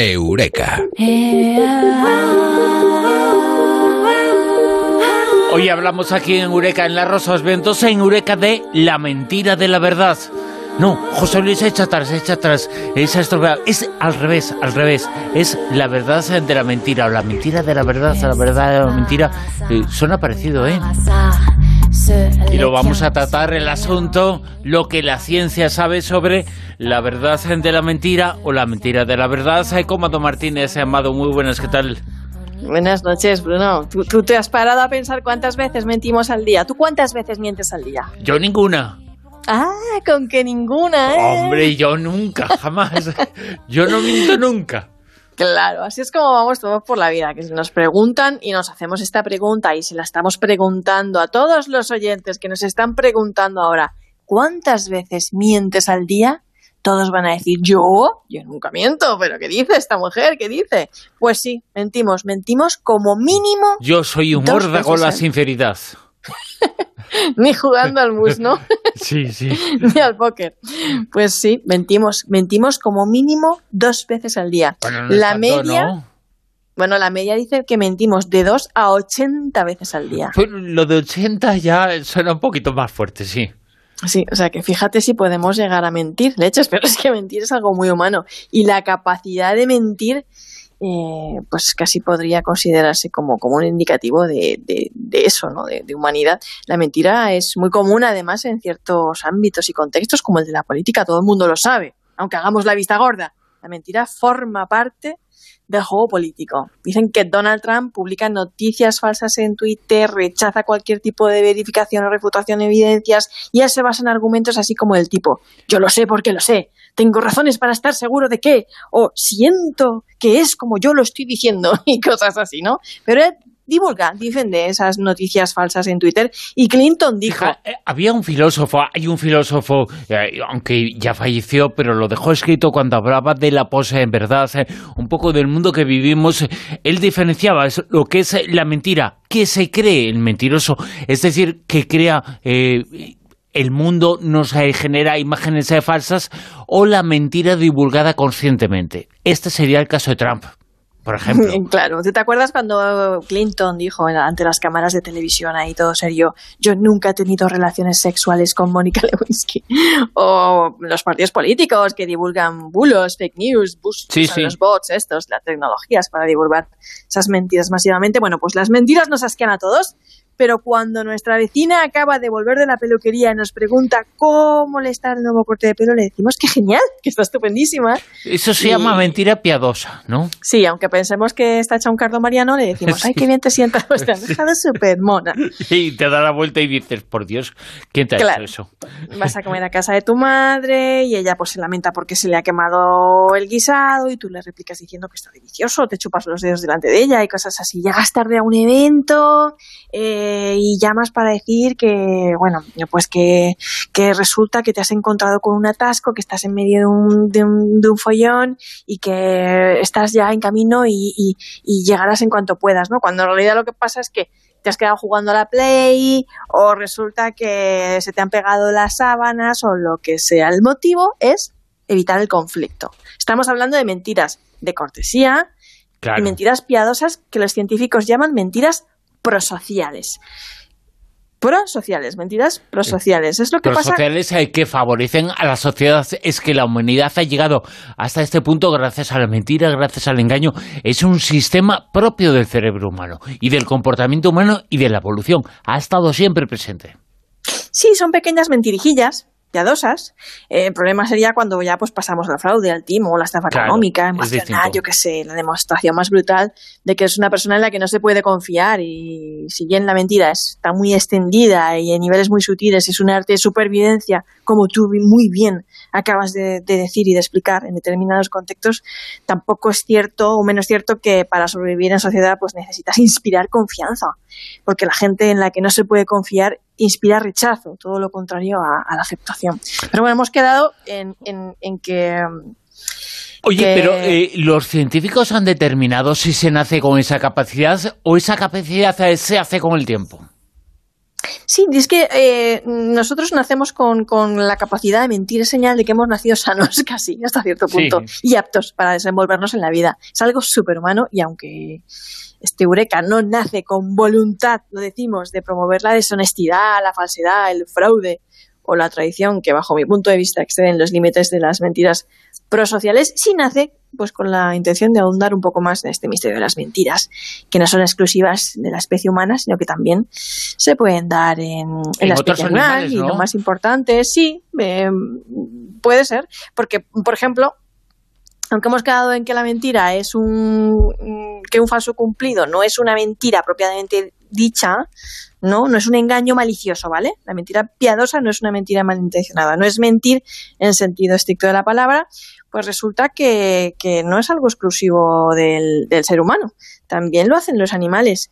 Eureka. Hoy hablamos aquí en Eureka, en La Rosas Ventosa, en Eureka de la mentira de la verdad. No, José Luis, echa atrás, echa atrás. Esa estropeada. Es al revés, al revés. Es la verdad de la mentira, o la mentira de la verdad, la verdad de la mentira. Eh, suena parecido, ¿eh? Y lo vamos a tratar el asunto, lo que la ciencia sabe sobre la verdad de la mentira o la mentira de la verdad. Comando Martínez, Amado, muy buenas, ¿qué tal? Buenas noches, Bruno. ¿Tú, ¿Tú, te has parado a pensar cuántas veces mentimos al día? ¿Tú cuántas veces mientes al día? Yo ninguna. Ah, con que ninguna, ¿eh? Hombre, yo nunca, jamás. yo no miento nunca. Claro, así es como vamos todos por la vida, que si nos preguntan y nos hacemos esta pregunta y si la estamos preguntando a todos los oyentes que nos están preguntando ahora, ¿cuántas veces mientes al día? Todos van a decir, yo, yo nunca miento, pero ¿qué dice esta mujer? ¿Qué dice? Pues sí, mentimos, mentimos como mínimo. Yo soy un órdago la sinceridad. Ni jugando al mus, ¿no? sí, sí. Ni al póker. Pues sí, mentimos, mentimos como mínimo dos veces al día. la media. Bueno, la media dice que mentimos de dos a 80 veces al día. Pues lo de 80 ya suena un poquito más fuerte, sí. Sí, o sea que fíjate si podemos llegar a mentir, leches, pero es que mentir es algo muy humano. Y la capacidad de mentir eh, pues casi podría considerarse como, como un indicativo de, de, eso, ¿no? De, de, humanidad. La mentira es muy común, además, en ciertos ámbitos y contextos, como el de la política, todo el mundo lo sabe, aunque hagamos la vista gorda. La mentira forma parte del juego político. Dicen que Donald Trump publica noticias falsas en Twitter, rechaza cualquier tipo de verificación o refutación de evidencias y él se basa en argumentos así como el tipo, yo lo sé porque lo sé, tengo razones para estar seguro de que, o siento que es como yo lo estoy diciendo y cosas así, ¿no? Pero divulga, defiende esas noticias falsas en Twitter. Y Clinton dijo... Eh, había un filósofo, hay un filósofo, eh, aunque ya falleció, pero lo dejó escrito cuando hablaba de la pose en verdad, eh, un poco del mundo que vivimos. Él diferenciaba lo que es la mentira, que se cree el mentiroso, es decir, que crea... el mundo nos genera imágenes falsas o la mentira divulgada conscientemente. Este sería el caso de Trump por ejemplo. Claro, ¿te acuerdas cuando Clinton dijo ante las cámaras de televisión ahí todo serio, yo nunca he tenido relaciones sexuales con Mónica Lewinsky? O los partidos políticos que divulgan bulos, fake news, los bots estos, las tecnologías para divulgar esas mentiras masivamente. Bueno, pues las mentiras nos asquean a todos, pero cuando nuestra vecina acaba de volver de la peluquería y nos pregunta cómo le está el nuevo corte de pelo, le decimos que genial, que está estupendísima. Eso se llama mentira piadosa, ¿no? Sí, aunque pensemos que está hecha un cardo mariano, le decimos, ay, qué bien te sientas, pues te han dejado súper mona. Y te da la vuelta y dices, por Dios, ¿quién te ha hecho eso? Vas a comer a casa de tu madre y ella pues se lamenta porque se le ha quemado el guisado y tú le replicas diciendo que está delicioso, te chupas los dedos delante de ella y cosas así. Llegas tarde a un evento... Eh, y llamas para decir que, bueno, pues que, resulta que te has encontrado con un atasco, que estás en medio de un, de un, de un follón y que estás ya en camino y, y, llegarás en cuanto puedas, ¿no? Cuando en realidad lo que pasa es que te has quedado jugando a la Play o resulta que se te han pegado las sábanas o lo que sea. El motivo es evitar el conflicto. Estamos hablando de mentiras de cortesía y mentiras piadosas que los científicos llaman mentiras prosociales. Prosociales, mentiras prosociales. Es lo que prosociales pasa... que favorecen a la sociedad. Es que la humanidad ha llegado hasta este punto gracias a la mentira, gracias al engaño. Es un sistema propio del cerebro humano y del comportamiento humano y de la evolución. Ha estado siempre presente. Sí, son pequeñas mentirijillas piadosas. Eh, el problema sería cuando ya pues pasamos al fraude, al timo, la estafa económica, emocional, yo qué sé, la demostración más brutal de que es una persona en la que no se puede confiar y si bien la mentira está muy extendida y en niveles muy sutiles es un arte de supervivencia, como tú muy bien acabas de, decir y de explicar en determinados contextos, tampoco es cierto o menos cierto que para sobrevivir en sociedad pues necesitas inspirar confianza, porque la gente en la que no se puede confiar inspira rechazo, todo lo contrario a, la aceptación. Pero bueno, hemos quedado en, que... Oye, pero eh, ¿los científicos han determinado si se nace con esa capacidad o esa capacidad se hace con el tiempo? Sí, es que eh, nosotros nacemos con, la capacidad de mentir, es señal de que hemos nacido sanos casi hasta cierto punto y aptos para desenvolvernos en la vida. Es algo superhumano y aunque este Eureka no nace con voluntad, lo decimos, de promover la deshonestidad, la falsedad, el fraude o la tradición que bajo mi punto de vista exceden los límites de las mentiras prosociales, sí nace pues con la intención de ahondar un poco más en este misterio de las mentiras, que no son exclusivas de la especie humana, sino que también se pueden dar en, la especie animal. Y lo más importante, sí, eh, puede ser, porque, por ejemplo, aunque hemos quedado en que la mentira es un que un falso cumplido no es una mentira propiamente dicha, ¿no? No es un engaño malicioso, ¿vale? La mentira piadosa no es una mentira malintencionada, no es mentir en sentido estricto de la palabra, pues resulta que, no es algo exclusivo del, ser humano, también lo hacen los animales.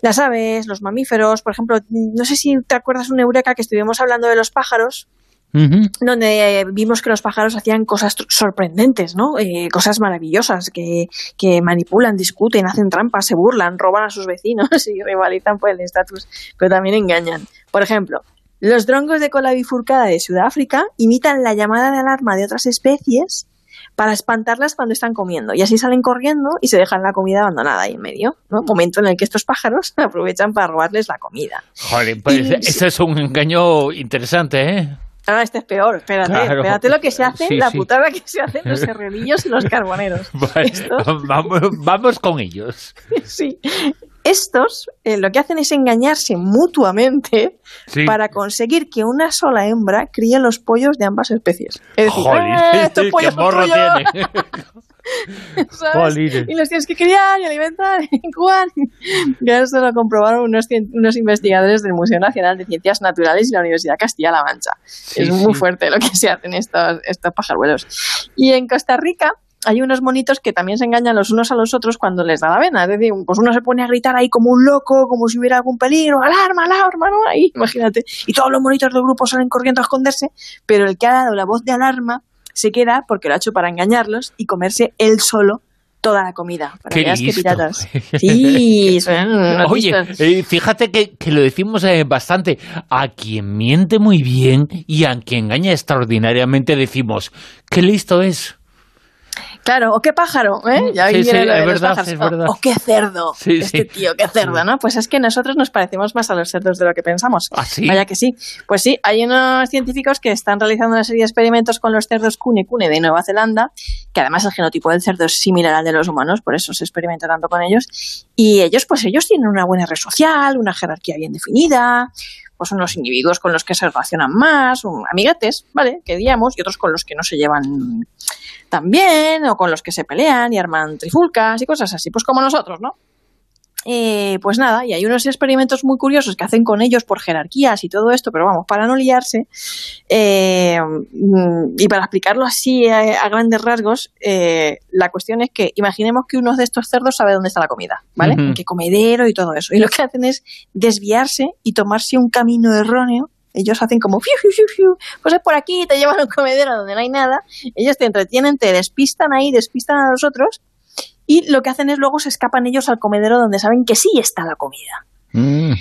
Las aves, los mamíferos, por ejemplo, no sé si te acuerdas un eureka que estuvimos hablando de los pájaros, donde eh, vimos que los pájaros hacían cosas sorprendentes, ¿no? Eh, cosas maravillosas, que, que, manipulan, discuten, hacen trampas, se burlan, roban a sus vecinos y rivalizan por el estatus, pero también engañan. Por ejemplo, los drongos de cola bifurcada de Sudáfrica imitan la llamada de alarma de otras especies para espantarlas cuando están comiendo. Y así salen corriendo y se dejan la comida abandonada ahí en medio. ¿no? Momento en el que estos pájaros aprovechan para robarles la comida. Joder, pues ese es un engaño interesante, ¿eh? Ah, este es peor, espérate, espérate lo que se hace, la putada que se hacen los serrenillos y los carboneros. vamos, vamos, con ellos. Sí, estos eh, lo que hacen es engañarse mutuamente para conseguir que una sola hembra críe los pollos de ambas especies. Es decir, ¡Eh, estos pollos son tuyos! Y los tienes que criar y alimentar y incubar. Ya eso lo comprobaron unos, unos, investigadores del Museo Nacional de Ciencias Naturales y la Universidad Castilla-La Mancha. es muy fuerte lo que se hacen estos, estos pajaruelos. Y en Costa Rica hay unos monitos que también se engañan los unos a los otros cuando les da la vena. Es decir, pues uno se pone a gritar ahí como un loco, como si hubiera algún peligro, alarma, alarma, ¿no? Ahí, imagínate. Y todos los monitos del grupo salen corriendo a esconderse, pero el que ha dado la voz de alarma se queda porque lo ha hecho para engañarlos y comerse él solo toda la comida. Para Qué que piratas. Sí, Oye, eh, fíjate que, que, lo decimos eh, bastante. A quien miente muy bien y a quien engaña extraordinariamente decimos, qué listo es. Claro, o qué pájaro, ¿eh? Ya sí, sí, es verdad, es verdad. O, qué cerdo, este tío, qué cerdo, ¿no? Pues es que nosotros nos parecemos más a los cerdos de lo que pensamos. ¿Ah? Vaya que sí. Pues sí, hay unos científicos que están realizando una serie de experimentos con los cerdos cune cune de Nueva Zelanda, que además el genotipo del cerdo es similar al de los humanos, por eso se experimenta tanto con ellos. Y ellos, pues ellos tienen una buena red social, una jerarquía bien definida, pues son los individuos con los que se relacionan más, amiguetes, ¿vale? Que digamos, y otros con los que no se llevan tan bien, o con los que se pelean y arman trifulcas y cosas así, pues como nosotros, ¿no? Eh, pues nada, y hay unos experimentos muy curiosos que hacen con ellos por jerarquías y todo esto, pero vamos, para no liarse, eh, y para explicarlo así a, grandes rasgos, eh, la cuestión es que imaginemos que uno de estos cerdos sabe dónde está la comida, ¿vale? En qué comedero y todo eso. Y lo que hacen es desviarse y tomarse un camino erróneo ellos hacen como, fiu, fiu, fiu, pues es por aquí, te llevan a un comedero donde no hay nada, ellos te entretienen, te despistan ahí, despistan a los otros y lo que hacen es luego se escapan ellos al comedero donde saben que sí está la comida. Mm.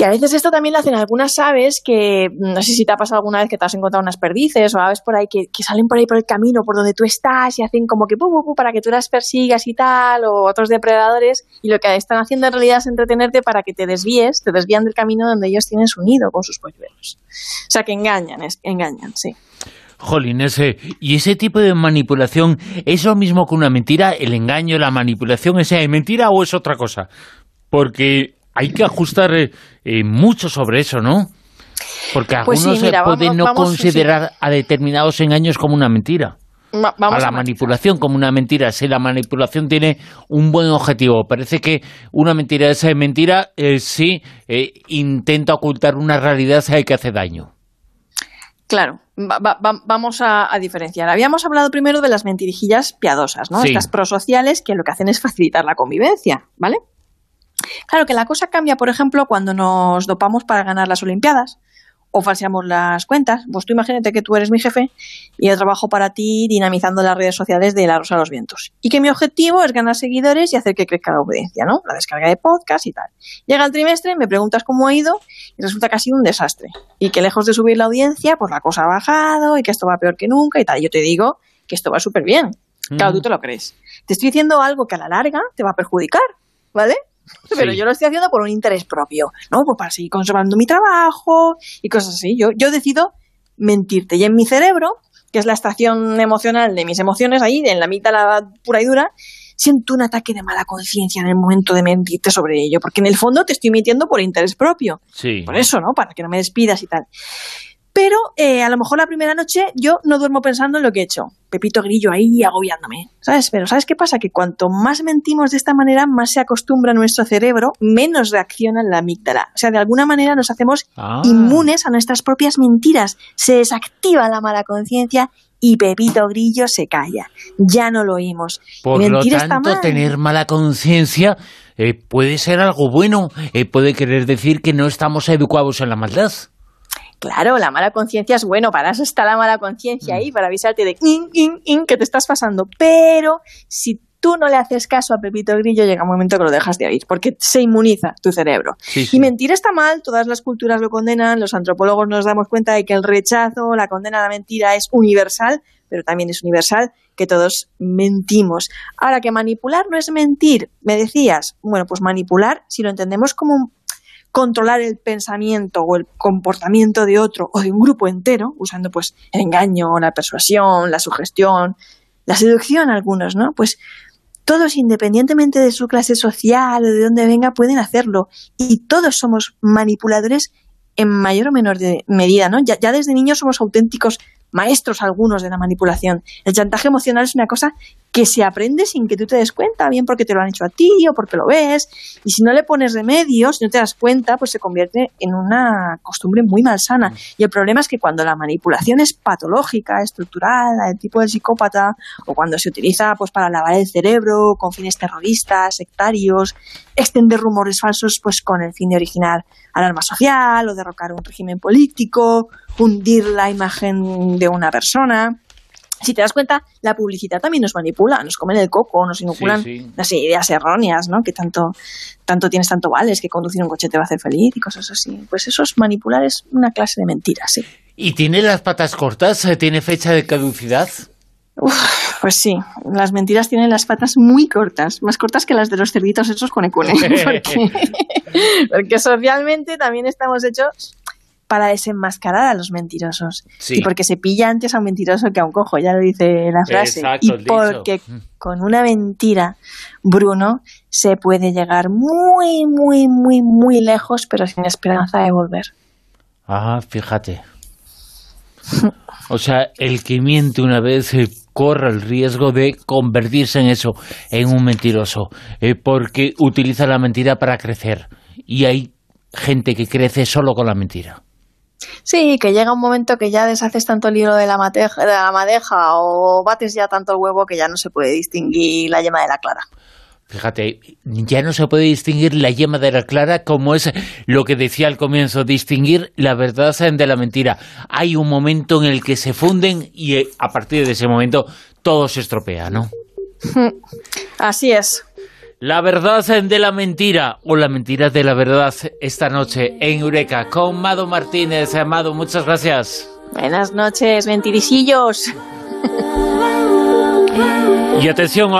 Que a veces esto también lo hacen algunas aves que, no sé si te ha pasado alguna vez que te has encontrado unas perdices o aves por ahí que, salen por ahí por el camino por donde tú estás y hacen como que pu, pu, para que tú las persigas y tal, o otros depredadores, y lo que están haciendo en realidad es entretenerte para que te desvíes, te desvían del camino donde ellos tienen su nido con sus polluelos. O sea que engañan, es, engañan, sí. Jolín, ese, y ese tipo de manipulación es lo mismo que una mentira, el engaño, la manipulación, ¿es mentira o es otra cosa? Porque hay que ajustar eh, eh, mucho sobre eso, ¿no? Porque pues algunos se pueden no considerar a determinados engaños como una mentira. a la manipulación como una mentira. Si la manipulación tiene un buen objetivo, parece que una mentira es mentira eh, si intenta ocultar una realidad que hace daño. Claro, vamos a, diferenciar. Habíamos hablado primero de las mentirijillas piadosas, ¿no? Estas prosociales que lo que hacen es facilitar la convivencia, ¿vale? Claro que la cosa cambia, por ejemplo, cuando nos dopamos para ganar las Olimpiadas o falseamos las cuentas. Pues tú imagínate que tú eres mi jefe y yo trabajo para ti dinamizando las redes sociales de La Rosa de los Vientos. Y que mi objetivo es ganar seguidores y hacer que crezca la audiencia, ¿no? La descarga de podcast y tal. Llega el trimestre, me preguntas cómo ha ido y resulta que ha sido un desastre. Y que lejos de subir la audiencia, pues la cosa ha bajado y que esto va peor que nunca y tal. Yo te digo que esto va súper bien. Claro, tú te lo crees. Te estoy diciendo algo que a la larga te va a perjudicar, ¿vale? Pero yo lo estoy haciendo por un interés propio, ¿no? Pues para seguir conservando mi trabajo y cosas así. Yo, yo decido mentirte. Y en mi cerebro, que es la estación emocional de mis emociones, ahí, en la mitad la pura y dura, siento un ataque de mala conciencia en el momento de mentirte sobre ello. Porque en el fondo te estoy mintiendo por interés propio. Sí. Por eso, ¿no? Para que no me despidas y tal. Pero eh, a lo mejor la primera noche yo no duermo pensando en lo que he hecho. Pepito Grillo ahí agobiándome, ¿sabes? Pero ¿sabes qué pasa? Que cuanto más mentimos de esta manera, más se acostumbra nuestro cerebro, menos reacciona la amígdala. O sea, de alguna manera nos hacemos Ah. inmunes a nuestras propias mentiras. Se desactiva la mala conciencia y Pepito Grillo se calla. Ya no lo oímos. Por lo tanto, tener mala conciencia eh, puede ser algo bueno. Eh, puede querer decir que no estamos educados en la maldad. Claro, la mala conciencia es bueno, para eso está la mala conciencia ahí, para avisarte de in, in, in, que te estás pasando. Pero si tú no le haces caso a Pepito Grillo, llega un momento que lo dejas de oír, porque se inmuniza tu cerebro. Sí, sí. Y mentir está mal, todas las culturas lo condenan, los antropólogos nos damos cuenta de que el rechazo, la condena a la mentira es universal, pero también es universal que todos mentimos. Ahora, que manipular no es mentir, me decías, bueno, pues manipular, si lo entendemos como controlar el pensamiento o el comportamiento de otro o de un grupo entero, usando pues el engaño, la persuasión, la sugestión, la seducción algunos, ¿no? Pues todos, independientemente de su clase social o de dónde venga, pueden hacerlo. Y todos somos manipuladores en mayor o menor de medida, ¿no? Ya, ya desde niños somos auténticos maestros algunos de la manipulación. El chantaje emocional es una cosa que se aprende sin que tú te des cuenta, bien porque te lo han hecho a ti o porque lo ves. Y si no le pones remedio, si no te das cuenta, pues se convierte en una costumbre muy malsana. Y el problema es que cuando la manipulación es patológica, estructural, del tipo del psicópata, o cuando se utiliza pues para lavar el cerebro con fines terroristas, sectarios, extender rumores falsos pues con el fin de originar alarma social o derrocar un régimen político, hundir la imagen de una persona. Si te das cuenta, la publicidad también nos manipula, nos comen el coco, nos inoculan Sí, sí. las ideas erróneas, ¿no? Que tanto, tanto tienes, tanto vales, que conducir un coche te va a hacer feliz y cosas así. Pues eso es manipular, es una clase de mentiras, sí. ¿Y tiene las patas cortas? Eh, ¿Tiene fecha de caducidad? Uf, pues sí, las mentiras tienen las patas muy cortas, más cortas que las de los cerditos hechos con ecune, porque, porque socialmente también estamos hechos para desenmascarar a los mentirosos. Sí. Y porque se pilla antes a un mentiroso que a un cojo, ya lo dice la frase. Exacto, y dicho. porque con una mentira, Bruno, se puede llegar muy, muy, muy, muy lejos, pero sin esperanza de volver. Ah, fíjate. O sea, el que miente una vez eh, corre el riesgo de convertirse en eso, en un mentiroso, eh, porque utiliza la mentira para crecer. Y hay gente que crece solo con la mentira. Sí, que llega un momento que ya deshaces tanto el hilo de la, mateja, de la madeja o bates ya tanto el huevo que ya no se puede distinguir la yema de la clara. Fíjate, ya no se puede distinguir la yema de la clara como es lo que decía al comienzo, distinguir la verdad de la mentira. Hay un momento en el que se funden y eh, a partir de ese momento todo se estropea, ¿no? Así es. La verdad de la mentira o la mentira de la verdad esta noche en Eureka con Mado Martínez. Mado, muchas gracias. Buenas noches, mentiricillos. Y atención ahora.